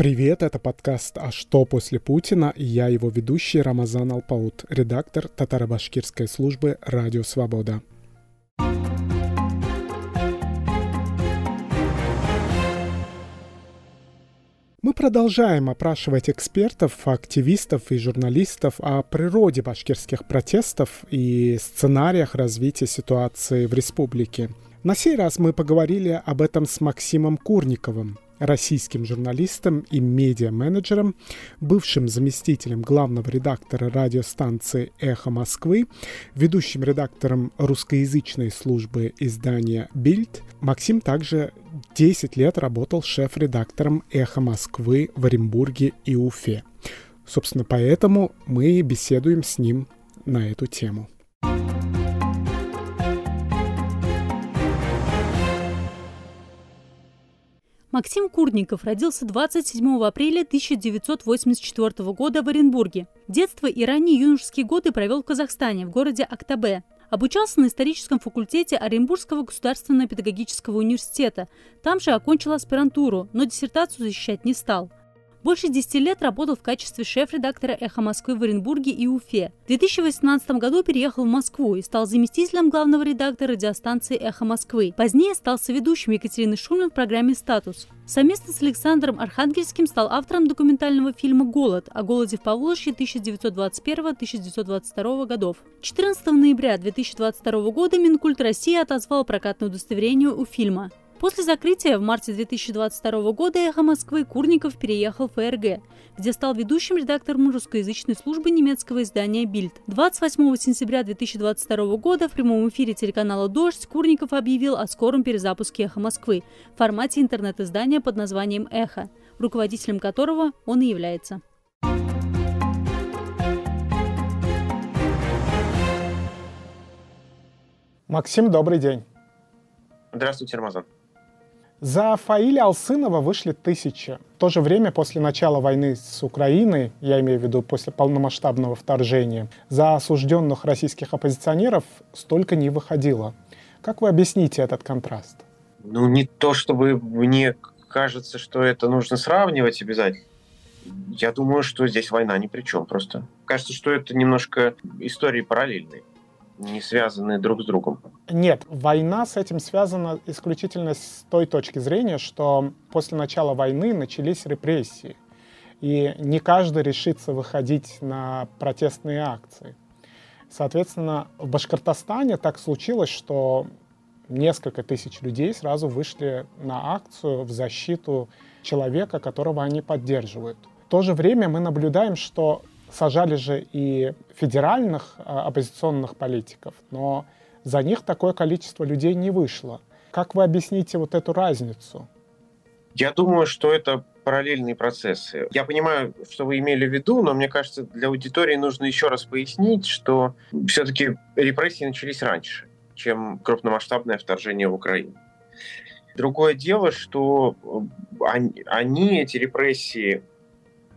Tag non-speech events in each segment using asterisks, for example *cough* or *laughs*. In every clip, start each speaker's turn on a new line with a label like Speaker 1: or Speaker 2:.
Speaker 1: Привет, это подкаст «А что после Путина?» и я его ведущий Рамазан Алпаут, редактор татаро-башкирской службы «Радио Свобода». Мы продолжаем опрашивать экспертов, активистов и журналистов о природе башкирских протестов и сценариях развития ситуации в республике. На сей раз мы поговорили об этом с Максимом Курниковым, российским журналистом и медиа-менеджером, бывшим заместителем главного редактора радиостанции «Эхо Москвы», ведущим редактором русскоязычной службы издания «Бильд». Максим также 10 лет работал шеф-редактором «Эхо Москвы» в Оренбурге и Уфе. Собственно, поэтому мы беседуем с ним на эту тему.
Speaker 2: Максим Курников родился 27 апреля 1984 года в Оренбурге. Детство и ранние юношеские годы провел в Казахстане, в городе Актабе. Обучался на историческом факультете Оренбургского государственного педагогического университета. Там же окончил аспирантуру, но диссертацию защищать не стал. Больше 10 лет работал в качестве шеф-редактора «Эхо Москвы» в Оренбурге и Уфе. В 2018 году переехал в Москву и стал заместителем главного редактора радиостанции «Эхо Москвы». Позднее стал соведущим Екатерины Шульман в программе «Статус». Совместно с Александром Архангельским стал автором документального фильма «Голод» о голоде в Поволжье 1921-1922 годов. 14 ноября 2022 года Минкульт России отозвал прокатное удостоверение у фильма. После закрытия в марте 2022 года «Эхо Москвы» Курников переехал в ФРГ, где стал ведущим редактором русскоязычной службы немецкого издания «Бильд». 28 сентября 2022 года в прямом эфире телеканала «Дождь» Курников объявил о скором перезапуске «Эхо Москвы» в формате интернет-издания под названием «Эхо», руководителем которого он и является.
Speaker 1: Максим, добрый день.
Speaker 3: Здравствуйте, Рамазан.
Speaker 1: За Фаиля Алсынова вышли тысячи. В то же время, после начала войны с Украиной, я имею в виду после полномасштабного вторжения, за осужденных российских оппозиционеров столько не выходило. Как вы объясните этот контраст?
Speaker 3: Ну, не то чтобы мне кажется, что это нужно сравнивать обязательно. Я думаю, что здесь война ни при чем просто. Кажется, что это немножко истории параллельные не связаны друг с другом.
Speaker 1: Нет, война с этим связана исключительно с той точки зрения, что после начала войны начались репрессии, и не каждый решится выходить на протестные акции. Соответственно, в Башкортостане так случилось, что несколько тысяч людей сразу вышли на акцию в защиту человека, которого они поддерживают. В то же время мы наблюдаем, что сажали же и федеральных а, оппозиционных политиков, но за них такое количество людей не вышло. Как вы объясните вот эту разницу?
Speaker 3: Я думаю, что это параллельные процессы. Я понимаю, что вы имели в виду, но мне кажется, для аудитории нужно еще раз пояснить, что все-таки репрессии начались раньше, чем крупномасштабное вторжение в Украину. Другое дело, что они, они эти репрессии,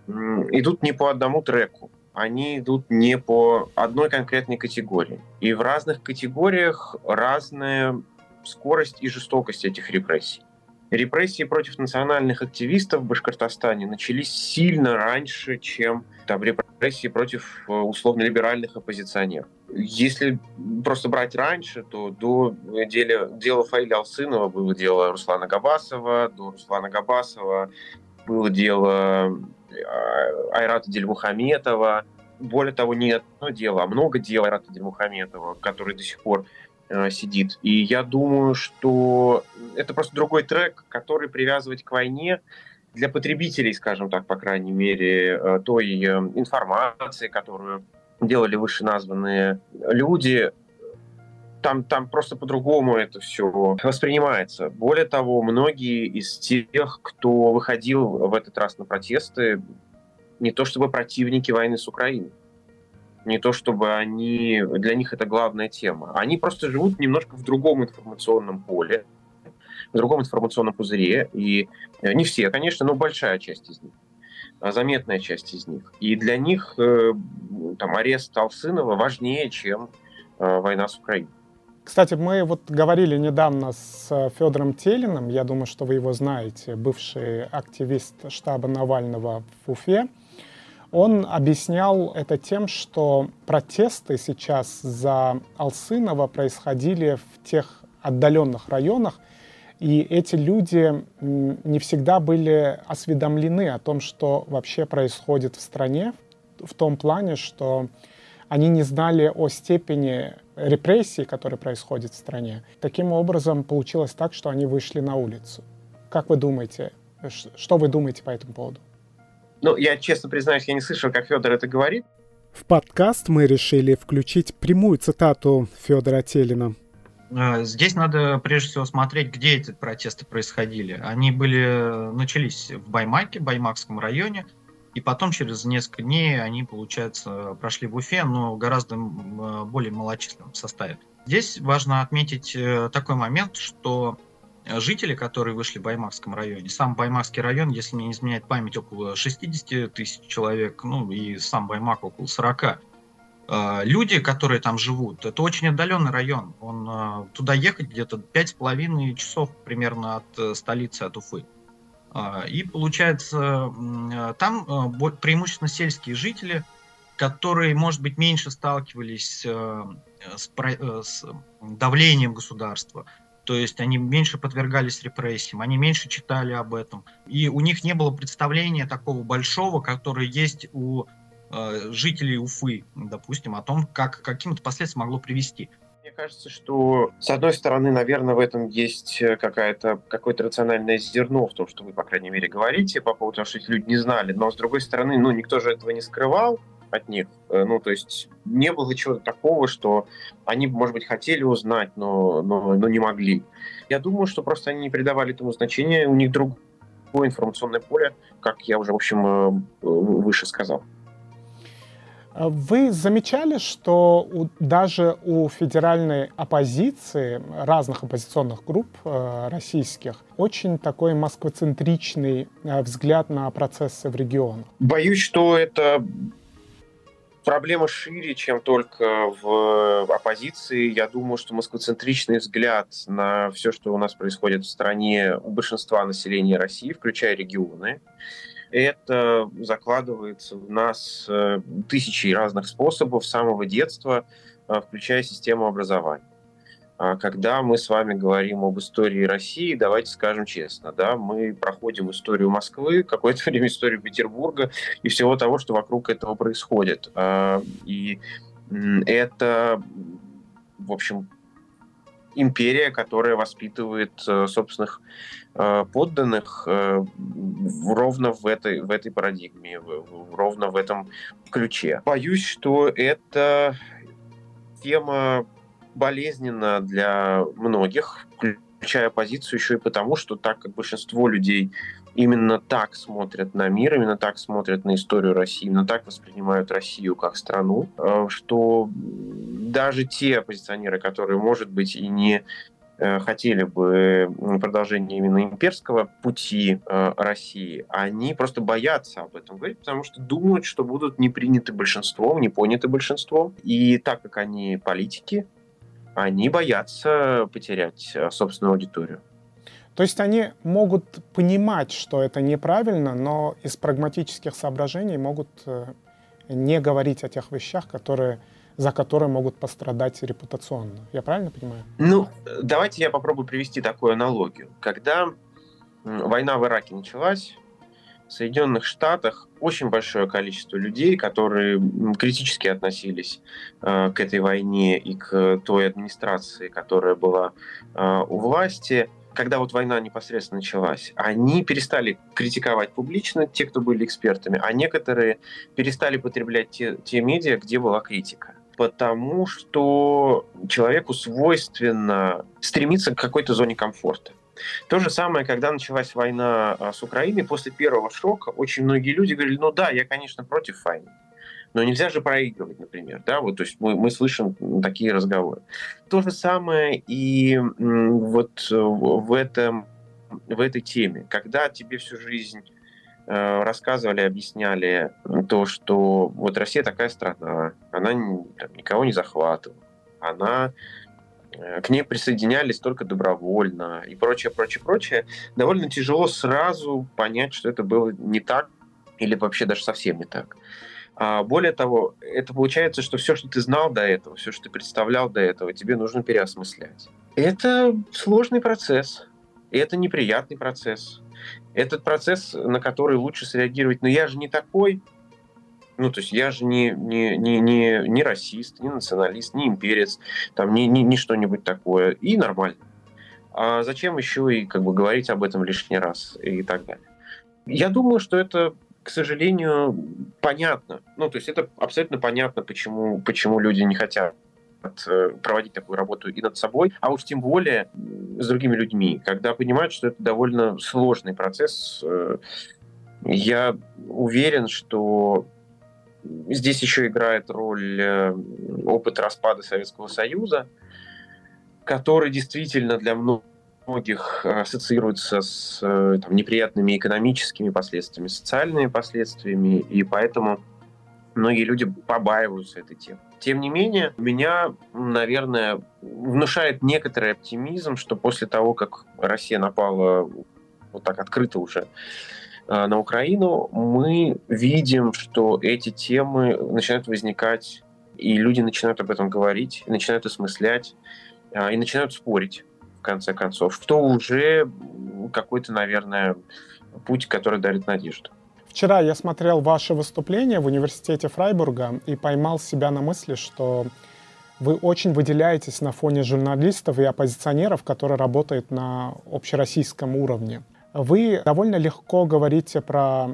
Speaker 3: идут не по одному треку, они идут не по одной конкретной категории. И в разных категориях разная скорость и жестокость этих репрессий. Репрессии против национальных активистов в Башкортостане начались сильно раньше, чем там, репрессии против э, условно-либеральных оппозиционеров. Если просто брать раньше, то до дела, дела Фаиля Алсынова было дело Руслана Габасова, до Руслана Габасова было дело Э, Айрата Дельмухаметова. Более того, не одно дело, а много дел Айрата Дельмухаметова, который до сих пор э, сидит. И я думаю, что это просто другой трек, который привязывать к войне для потребителей, скажем так, по крайней мере, э, той информации, которую делали вышеназванные люди, там, там просто по-другому это все воспринимается. Более того, многие из тех, кто выходил в этот раз на протесты, не то чтобы противники войны с Украиной, не то чтобы они, для них это главная тема. Они просто живут немножко в другом информационном поле, в другом информационном пузыре. И не все, конечно, но большая часть из них а заметная часть из них. И для них э, там, арест Алсынова важнее, чем э, война с Украиной.
Speaker 1: Кстати, мы вот говорили недавно с Федором Телиным, я думаю, что вы его знаете, бывший активист штаба Навального в Уфе. Он объяснял это тем, что протесты сейчас за Алсынова происходили в тех отдаленных районах, и эти люди не всегда были осведомлены о том, что вообще происходит в стране, в том плане, что они не знали о степени репрессий, которые происходят в стране. Таким образом, получилось так, что они вышли на улицу. Как вы думаете, что вы думаете по этому поводу?
Speaker 3: Ну, я честно признаюсь, я не слышал, как Федор это говорит.
Speaker 1: В подкаст мы решили включить прямую цитату Федора Телина.
Speaker 4: Э, здесь надо прежде всего смотреть, где эти протесты происходили. Они были начались в Баймаке, Баймакском районе, и потом через несколько дней они, получается, прошли в Уфе, но гораздо э, более малочисленном составе. Здесь важно отметить э, такой момент, что жители, которые вышли в Баймакском районе, сам Баймакский район, если мне не изменяет память, около 60 тысяч человек, ну и сам Баймак около 40 а, люди, которые там живут, это очень отдаленный район. Он, туда ехать где-то пять с половиной часов примерно от э, столицы, от Уфы. А, и получается, там преимущественно сельские жители, которые, может быть, меньше сталкивались э, с, э, с давлением государства. То есть они меньше подвергались репрессиям, они меньше читали об этом. И у них не было представления такого большого, которое есть у Э, жителей Уфы, допустим, о том, как каким-то последствиям могло привести.
Speaker 3: Кажется, что, с одной стороны, наверное, в этом есть э, какая-то, какое-то рациональное зерно в том, что вы, по крайней мере, говорите по поводу того, что эти люди не знали. Но, с другой стороны, ну, никто же этого не скрывал от них. Э, ну, то есть не было чего-то такого, что они, может быть, хотели узнать, но, но, но не могли. Я думаю, что просто они не придавали этому значения, у них другое информационное поле, как я уже, в общем, выше сказал.
Speaker 1: А вы замечали, что у, даже у федеральной оппозиции, разных оппозиционных групп э, российских, очень такой москвоцентричный э, взгляд на процессы в регионах?
Speaker 3: Боюсь, что это проблема шире, чем только в оппозиции. Я думаю, что москвоцентричный взгляд на все, что у нас происходит в стране у большинства населения России, включая регионы, это закладывается в нас э, тысячи разных способов с самого детства, э, включая систему образования. А когда мы с вами говорим об истории России, давайте скажем честно, да, мы проходим историю Москвы, какое-то *laughs* время историю Петербурга и всего того, что вокруг этого происходит. А, и это, в общем, империя, которая воспитывает э, собственных э, подданных э, ровно в этой, в этой парадигме, ровно в этом ключе. Боюсь, что это тема болезненна для многих, включая оппозицию еще и потому, что так как большинство людей именно так смотрят на мир, именно так смотрят на историю России, именно так воспринимают Россию как страну, э, что даже те оппозиционеры, которые, может быть, и не э, хотели бы продолжения именно имперского пути э, России, они просто боятся об этом говорить, потому что думают, что будут не приняты большинством, не поняты большинством. И так как они политики, они боятся потерять собственную аудиторию.
Speaker 1: То есть они могут понимать, что это неправильно, но из прагматических соображений могут э, не говорить о тех вещах, которые, за которые могут пострадать репутационно. Я правильно понимаю?
Speaker 3: Ну, давайте я попробую привести такую аналогию. Когда война в Ираке началась, в Соединенных Штатах очень большое количество людей, которые критически относились э, к этой войне и к той администрации, которая была э, у власти, когда вот война непосредственно началась, они перестали критиковать публично, те, кто были экспертами, а некоторые перестали потреблять те, те медиа, где была критика. Потому что человеку свойственно стремиться к какой-то зоне комфорта. То же самое, когда началась война а, с Украиной, после первого шока очень многие люди говорили, ну да, я, конечно, против войны. Но нельзя же проигрывать, например, да, вот, то есть мы, мы слышим такие разговоры. То же самое и вот в этом в этой теме, когда тебе всю жизнь э, рассказывали, объясняли то, что вот Россия такая страна, она там, никого не захватывала, она э, к ней присоединялись только добровольно и прочее, прочее, прочее, довольно тяжело сразу понять, что это было не так или вообще даже совсем не так. А более того, это получается, что все, что ты знал до этого, все, что ты представлял до этого, тебе нужно переосмыслять. Это сложный процесс, и это неприятный процесс. Этот процесс, на который лучше среагировать, но я же не такой, ну, то есть я же не, не, не, не, не расист, не националист, не имперец, там, не, не, не что-нибудь такое. И нормально. А зачем еще и как бы говорить об этом лишний раз и так далее? Я думаю, что это, к сожалению, понятно. Ну, то есть это абсолютно понятно, почему, почему люди не хотят э, проводить такую работу и над собой, а уж тем более с другими людьми, когда понимают, что это довольно сложный процесс. Э, я уверен, что Здесь еще играет роль э, опыт распада Советского Союза, который действительно для многих ассоциируется с э, там, неприятными экономическими последствиями, социальными последствиями, и поэтому многие люди побаиваются этой темы. Тем не менее, меня, наверное, внушает некоторый оптимизм, что после того, как Россия напала вот так открыто уже Э, на Украину, мы видим, что эти темы начинают возникать, и люди начинают об этом говорить, начинают осмыслять, э, и начинают спорить, конце концов, что уже какой-то, наверное, путь, который дарит надежду.
Speaker 1: Вчера я смотрел ваше выступление в университете Фрайбурга и поймал себя на мысли, что вы очень выделяетесь на фоне журналистов и оппозиционеров, которые работают на общероссийском уровне вы довольно легко говорите про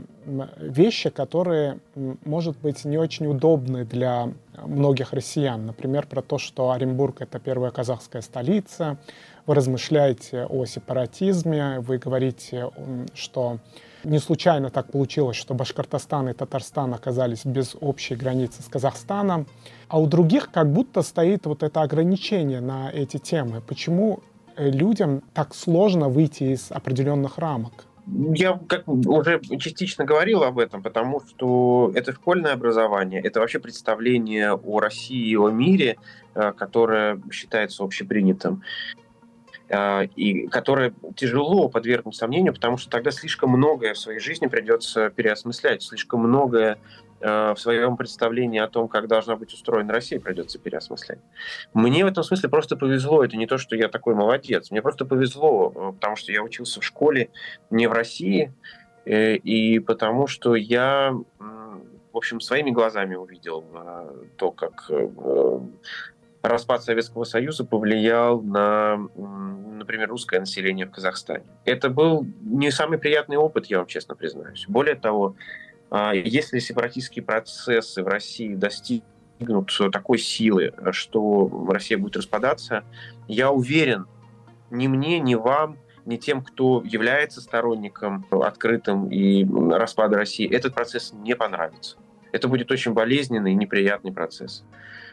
Speaker 1: вещи, которые, может быть, не очень удобны для многих россиян. Например, про то, что Оренбург — это первая казахская столица. Вы размышляете о сепаратизме, вы говорите, что не случайно так получилось, что Башкортостан и Татарстан оказались без общей границы с Казахстаном. А у других как будто стоит вот это ограничение на эти темы. Почему Э, людям так сложно выйти из определенных рамок?
Speaker 3: Я как уже частично говорил об этом, потому что это школьное образование, это вообще представление о России и о мире, э, которое считается общепринятым. Э, и которое тяжело подвергнуть сомнению, потому что тогда слишком многое в своей жизни придется переосмыслять, слишком многое в своем представлении о том, как должна быть устроена Россия, придется переосмыслять. Мне в этом смысле просто повезло. Это не то, что я такой молодец. Мне просто повезло, э, потому что я учился в школе не в России, э, и потому что я, в общем, своими глазами увидел то, как распад Советского Союза повлиял на, например, русское население в Казахстане. Это был не самый приятный опыт, я вам честно признаюсь. Более того, если сепаратистские процессы в России достигнут такой силы, что Россия будет распадаться, я уверен, ни мне, ни вам, ни тем, кто является сторонником открытым и распада России, этот процесс не понравится. Это будет очень болезненный и неприятный процесс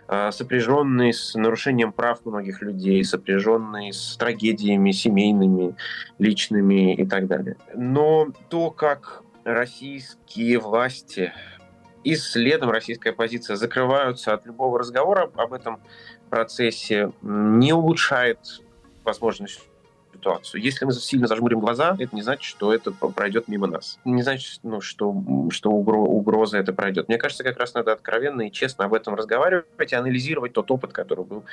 Speaker 3: а, сопряженный с нарушением прав многих людей, сопряженный с трагедиями семейными, личными и так далее. Но то, как российские власти. И следом российская оппозиция закрываются от любого разговора об этом процессе, не улучшает возможность ситуацию. Если мы сильно зажмурим глаза, это не значит, что это пройдет мимо нас. Не значит, ну, что, что угроза это пройдет. Мне кажется, как раз надо откровенно и честно об этом разговаривать и анализировать тот опыт, который был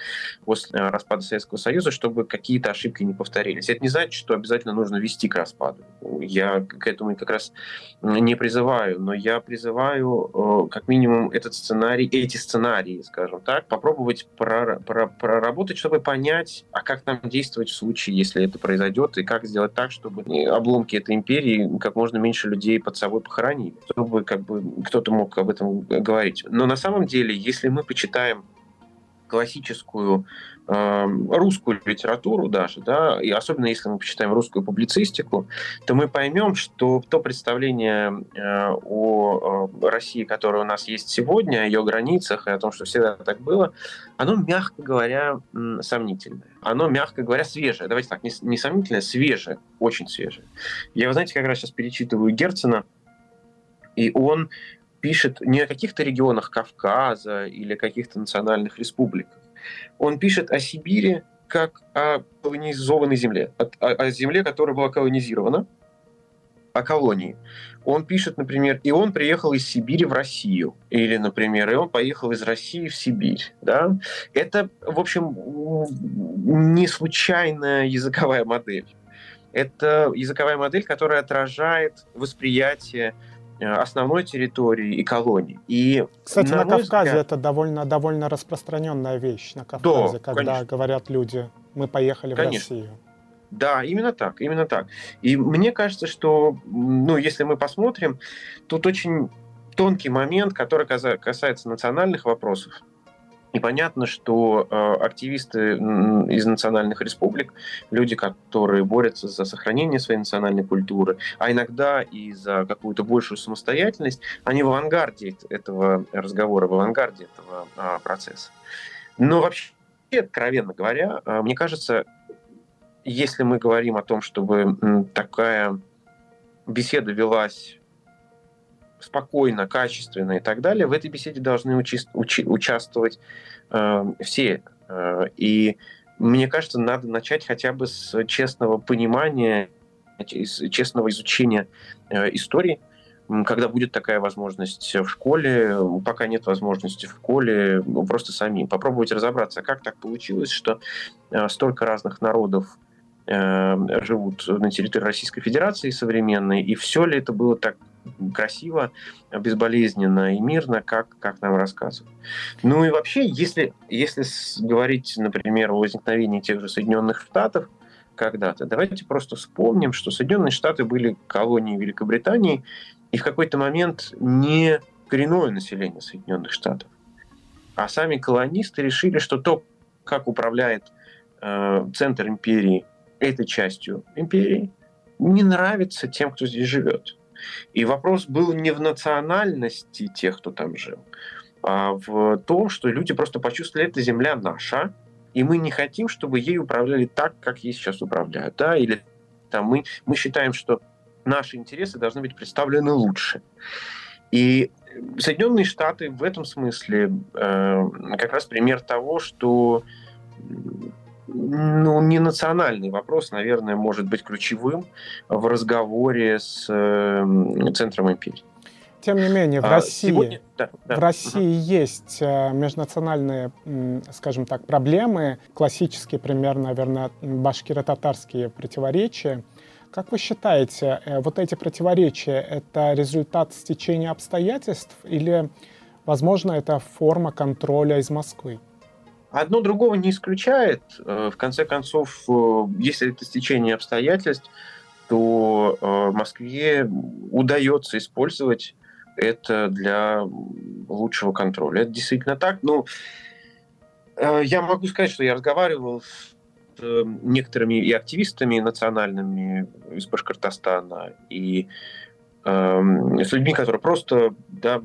Speaker 3: после э, распада Советского Союза, чтобы какие-то ошибки не повторились. Это не значит, что обязательно нужно вести к распаду. Я к этому как раз не призываю, но я призываю э, как минимум этот сценарий, эти сценарии, скажем так, попробовать проработать, чтобы понять, а как нам действовать в случае, если это произойдет, и как сделать так, чтобы обломки этой империи как можно меньше людей под собой похоронили, чтобы как бы кто-то мог об этом говорить. Но на самом деле, если мы почитаем классическую э, русскую литературу даже, да, и особенно если мы почитаем русскую публицистику, то мы поймем, что то представление э, о э, России, которое у нас есть сегодня, о ее границах и о том, что всегда так было, оно, мягко говоря, сомнительное. Оно, мягко говоря, свежее. Давайте так, не, не сомнительное, свежее, очень свежее. Я, вы знаете, как раз сейчас перечитываю Герцена, и он пишет не о каких-то регионах Кавказа или каких-то национальных республиках. Он пишет о Сибири как о колонизованной земле, о, о земле, которая была колонизирована, о колонии. Он пишет, например, и он приехал из Сибири в Россию, или, например, и он поехал из России в Сибирь. Да? Это, в общем, не случайная языковая модель. Это языковая модель, которая отражает восприятие основной территории и колонии. И,
Speaker 1: Кстати, на, на Кавказе взгляд... это довольно, довольно распространенная вещь на Кавказе, да, когда конечно. говорят люди, мы поехали конечно. в Россию.
Speaker 3: Да, именно так, именно так. И мне кажется, что, ну, если мы посмотрим, тут очень тонкий момент, который касается национальных вопросов. И понятно, что э, активисты из национальных республик, люди, которые борются за сохранение своей национальной культуры, а иногда и за какую-то большую самостоятельность, они в авангарде этого разговора, в авангарде этого э, процесса. Но вообще, откровенно говоря, э, мне кажется, если мы говорим о том, чтобы такая беседа велась спокойно, качественно и так далее, в этой беседе должны учи- учи- участвовать э, все. И мне кажется, надо начать хотя бы с честного понимания, с честного изучения э, истории, когда будет такая возможность в школе, пока нет возможности в школе, просто самим попробовать разобраться, как так получилось, что э, столько разных народов Эм, живут на территории Российской Федерации современной, и все ли это было так красиво, безболезненно и мирно, как, как нам рассказывают. Ну и вообще, если, если говорить, например, о возникновении тех же Соединенных Штатов когда-то, давайте просто вспомним, что Соединенные Штаты были колонией Великобритании, и в какой-то момент не коренное население Соединенных Штатов, а сами колонисты решили, что то, как управляет э, центр империи этой частью империи, не нравится тем, кто здесь живет. И вопрос был не в национальности тех, кто там жил, а в том, что люди просто почувствовали, эта земля наша, и мы не хотим, чтобы ей управляли так, как ей сейчас управляют. Да? Или там, мы, мы считаем, что наши интересы должны быть представлены лучше. И Соединенные Штаты в этом смысле э, как раз пример того, что ну, не национальный вопрос, наверное, может быть ключевым в разговоре с э, центром империи.
Speaker 1: Тем не менее, в а, России, сегодня... да, да. В России угу. есть э, межнациональные, скажем так, проблемы, классические пример, наверное, башкиро-татарские противоречия. Как вы считаете, э, вот эти противоречия — это результат стечения обстоятельств или, возможно, это форма контроля из Москвы?
Speaker 3: Одно другого не исключает. Э, в конце концов, э, если это стечение обстоятельств, то э, Москве удается использовать это для лучшего контроля. Это действительно так. Ну, я могу сказать, что я разговаривал с некоторыми и активистами национальными из Башкортостана, и с людьми, которые просто да,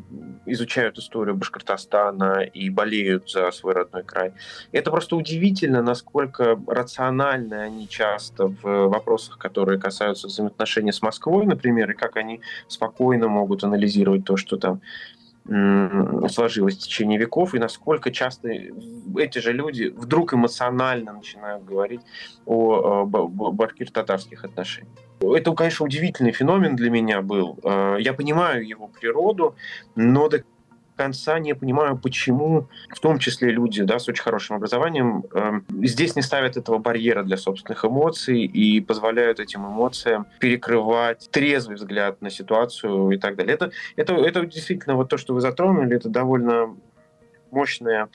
Speaker 3: изучают историю Башкортостана и болеют за свой родной край. Это просто удивительно, насколько рациональны они часто в вопросах, которые касаются взаимоотношений с Москвой, например, и как они спокойно могут анализировать то, что там сложилось в течение веков, и насколько часто эти же люди вдруг эмоционально начинают говорить о башкир-татарских отношениях. Это, конечно, удивительный феномен для меня был. Э, я понимаю его природу, но до конца не понимаю, почему, в том числе люди да, с очень хорошим образованием, э, здесь не ставят этого барьера для собственных эмоций и позволяют этим эмоциям перекрывать трезвый взгляд на ситуацию и так далее. Это, это, это действительно вот то, что вы затронули, это довольно мощная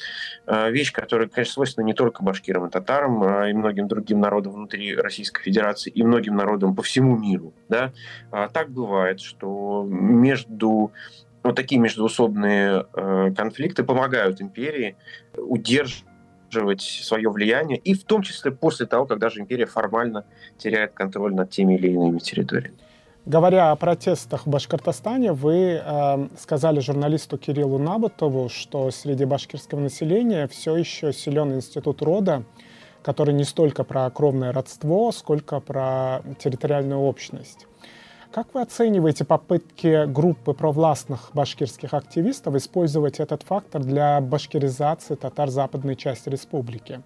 Speaker 3: э, вещь, которая, конечно, свойственна не только башкирам и татарам, а и многим другим народам внутри Российской Федерации и многим народам по всему миру. Да? А так бывает, что между вот такие междуусобные э, конфликты помогают империи удерживать свое влияние, и в том числе после того, когда же империя формально теряет контроль над теми или иными территориями.
Speaker 1: Говоря о протестах в Башкортостане, вы э, сказали журналисту Кириллу Набутову, что среди башкирского населения все еще силен институт рода, который не столько про кровное родство, сколько про территориальную общность. Как вы оцениваете попытки группы провластных башкирских активистов использовать этот фактор для башкиризации татар западной части республики?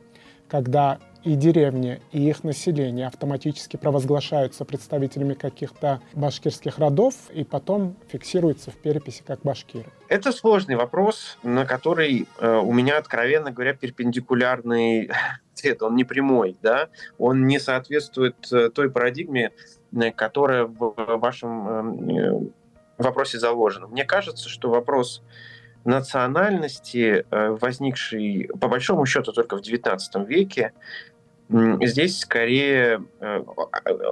Speaker 1: Когда и деревни, и их население автоматически провозглашаются представителями каких-то башкирских родов и потом фиксируются в переписи как башкиры?
Speaker 3: Это сложный вопрос, на который э, у меня, откровенно говоря, перпендикулярный *laughs* ответ. Он не прямой, да? Он не соответствует э, той парадигме, э, которая в вашем э, вопросе заложена. Мне кажется, что вопрос национальности, э, возникший по большому счету только в XIX веке, Здесь скорее э,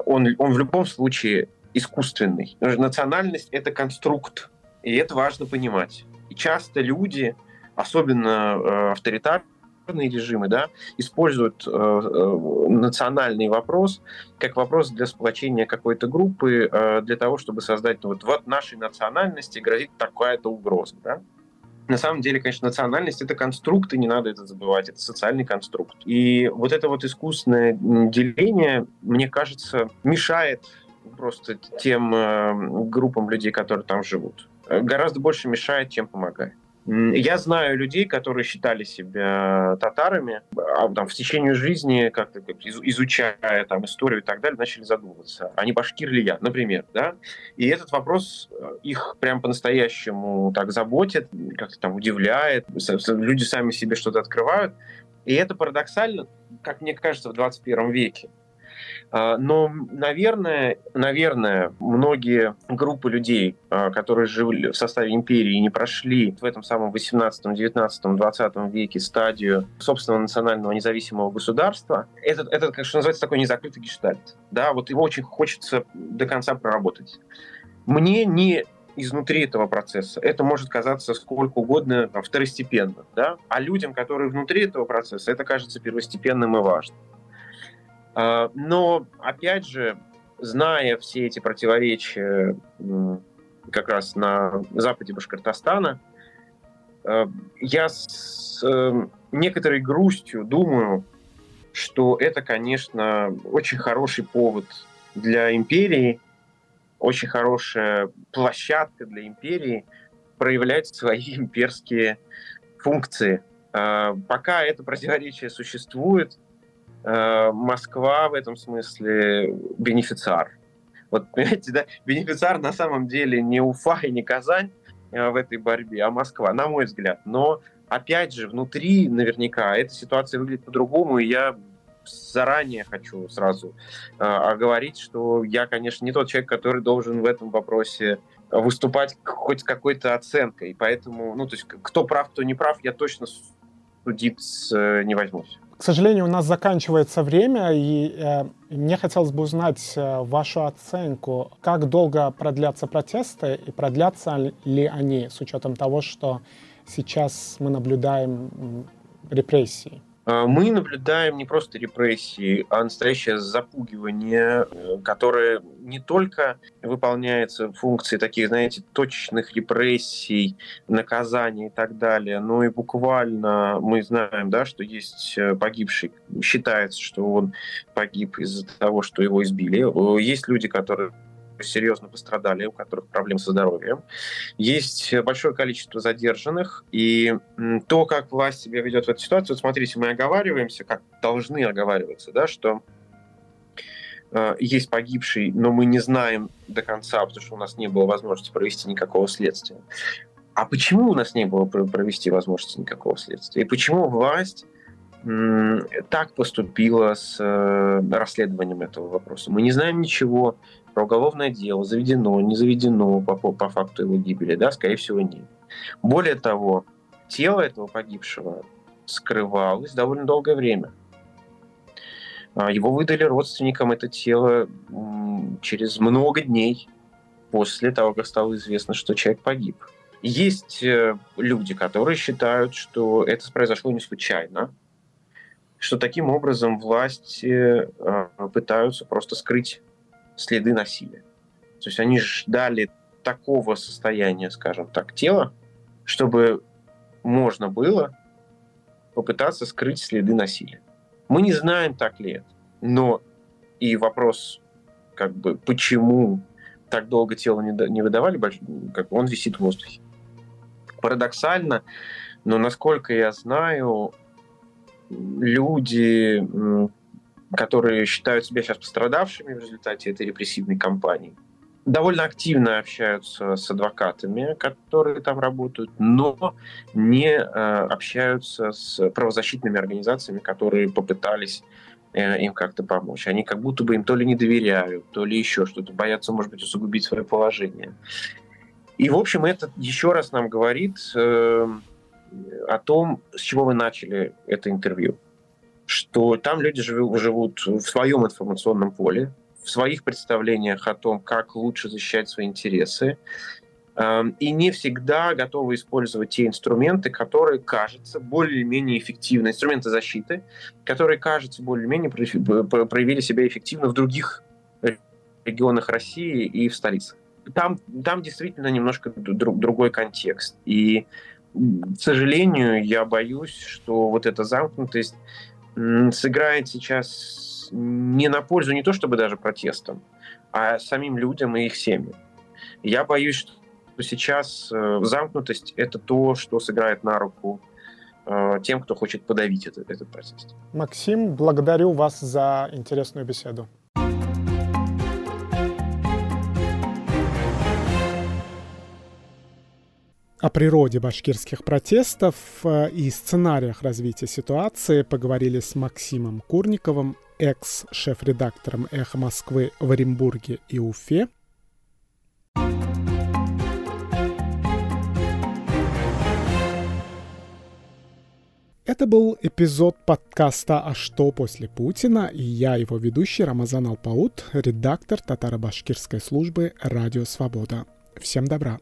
Speaker 3: он, он в любом случае искусственный. Национальность — это конструкт, и это важно понимать. И часто люди, особенно э, авторитарные режимы, да, используют национальный вопрос как вопрос для сплочения какой-то группы, для того, чтобы создать, ну, вот, вот нашей национальности грозит такая-то угроза. Да? На самом деле, конечно, национальность — это конструкт, и не надо это забывать, это социальный конструкт. И вот это вот искусственное деление, мне кажется, мешает просто тем э, группам людей, которые там живут. Гораздо больше мешает, чем помогает. Я знаю людей, которые считали себя татарами, а там в течение жизни, как-то изучая там историю и так далее, начали задумываться, а не башкир ли я, например, да? И этот вопрос э, их прям по-настоящему так заботит, как-то там удивляет, люди сами себе что-то открывают. И это парадоксально, как мне кажется, в 21 веке. А, но, наверное, наверное, многие группы людей, а, которые жили в составе империи и не прошли в этом самом 18, 19, 20 веке стадию собственного национального независимого государства, это, это, как что называется, такой незакрытый гештальт. Да, вот его очень хочется до конца проработать. Мне не изнутри этого процесса. Это может казаться сколько угодно там, второстепенно. Да? А людям, которые внутри этого процесса, это кажется первостепенным и важным. А, но, опять же, зная все эти противоречия как раз на западе Башкортостана, а, я с э, некоторой грустью думаю, что это, конечно, очень хороший повод для империи, очень хорошая площадка для империи проявлять свои имперские функции. А, пока это противоречие существует, Москва в этом смысле бенефициар. Вот, *laughs* понимаете, да, бенефициар на самом деле не Уфа и не Казань э, в этой борьбе, а Москва, на мой взгляд. Но, опять же, внутри наверняка эта ситуация выглядит по-другому, и я заранее хочу сразу э, оговорить, что я, конечно, не тот человек, который должен в этом вопросе выступать хоть с какой-то оценкой. Поэтому, ну, то есть, кто прав, кто не прав, я точно судить э, не возьмусь.
Speaker 1: К сожалению, у нас заканчивается время, и э, мне хотелось бы узнать э, вашу оценку, как долго продлятся протесты и продлятся ли они с учетом того, что сейчас мы наблюдаем репрессии.
Speaker 3: А, мы наблюдаем не просто репрессии, а настоящее запугивание, э, которое не только выполняется функции таких, знаете, точечных репрессий, наказаний и так далее, но и буквально мы знаем, да, что есть э, погибший, считается, что он погиб из-за того, что его избили. Есть люди, которые серьезно пострадали, у которых проблемы со здоровьем. Есть большое количество задержанных, и то, как власть себя ведет в этой ситуации, вот смотрите, мы оговариваемся, как должны оговариваться, да, что э, есть погибший, но мы не знаем до конца, потому что у нас не было возможности провести никакого следствия. А почему у нас не было провести возможности никакого следствия? И почему власть так поступила с э, расследованием этого вопроса? Мы не знаем ничего про уголовное дело, заведено, не заведено по, по факту его гибели, да, скорее всего, нет. Более того, тело этого погибшего скрывалось довольно долгое время. А, его выдали родственникам это тело через много дней после того, как стало известно, что человек погиб. Есть э, люди, которые считают, что это произошло не случайно, что таким образом власти э, пытаются просто скрыть следы насилия. То есть они ждали такого состояния, скажем так, тела, чтобы можно было попытаться скрыть следы насилия. Мы не знаем, так ли это. Но и вопрос, как бы, почему так долго тело не выдавали, как бы он висит в воздухе. Парадоксально, но насколько я знаю, люди, которые считают себя сейчас пострадавшими в результате этой репрессивной кампании, довольно активно общаются с адвокатами, которые там работают, но не э, общаются с правозащитными организациями, которые попытались э, им как-то помочь. Они как будто бы им то ли не доверяют, то ли еще что-то, боятся, может быть, усугубить свое положение. И, в общем, это еще раз нам говорит э, о том, с чего вы начали это интервью. Что там люди живут, живут в своем информационном поле, в своих представлениях о том, как лучше защищать свои интересы, эм, и не всегда готовы использовать те инструменты, которые кажутся более-менее эффективны, инструменты защиты, которые, кажется, более-менее проявили себя эффективно в других регионах России и в столицах. Там, там действительно немножко друг, другой контекст. И, к сожалению, я боюсь, что вот эта замкнутость сыграет сейчас не на пользу не то чтобы даже протестам, а самим людям и их семьям. Я боюсь, что сейчас э, замкнутость – это то, что сыграет на руку э, тем, кто хочет подавить этот, этот процесс.
Speaker 1: Максим, благодарю вас за интересную беседу. О природе башкирских протестов э, и сценариях развития ситуации поговорили с Максимом Курниковым, экс-шеф-редактором «Эхо Москвы» в Оренбурге и Уфе. Это был эпизод подкаста «А что после Путина?» и я, его ведущий Рамазан Алпаут, редактор татаро-башкирской службы «Радио Свобода». Всем добра!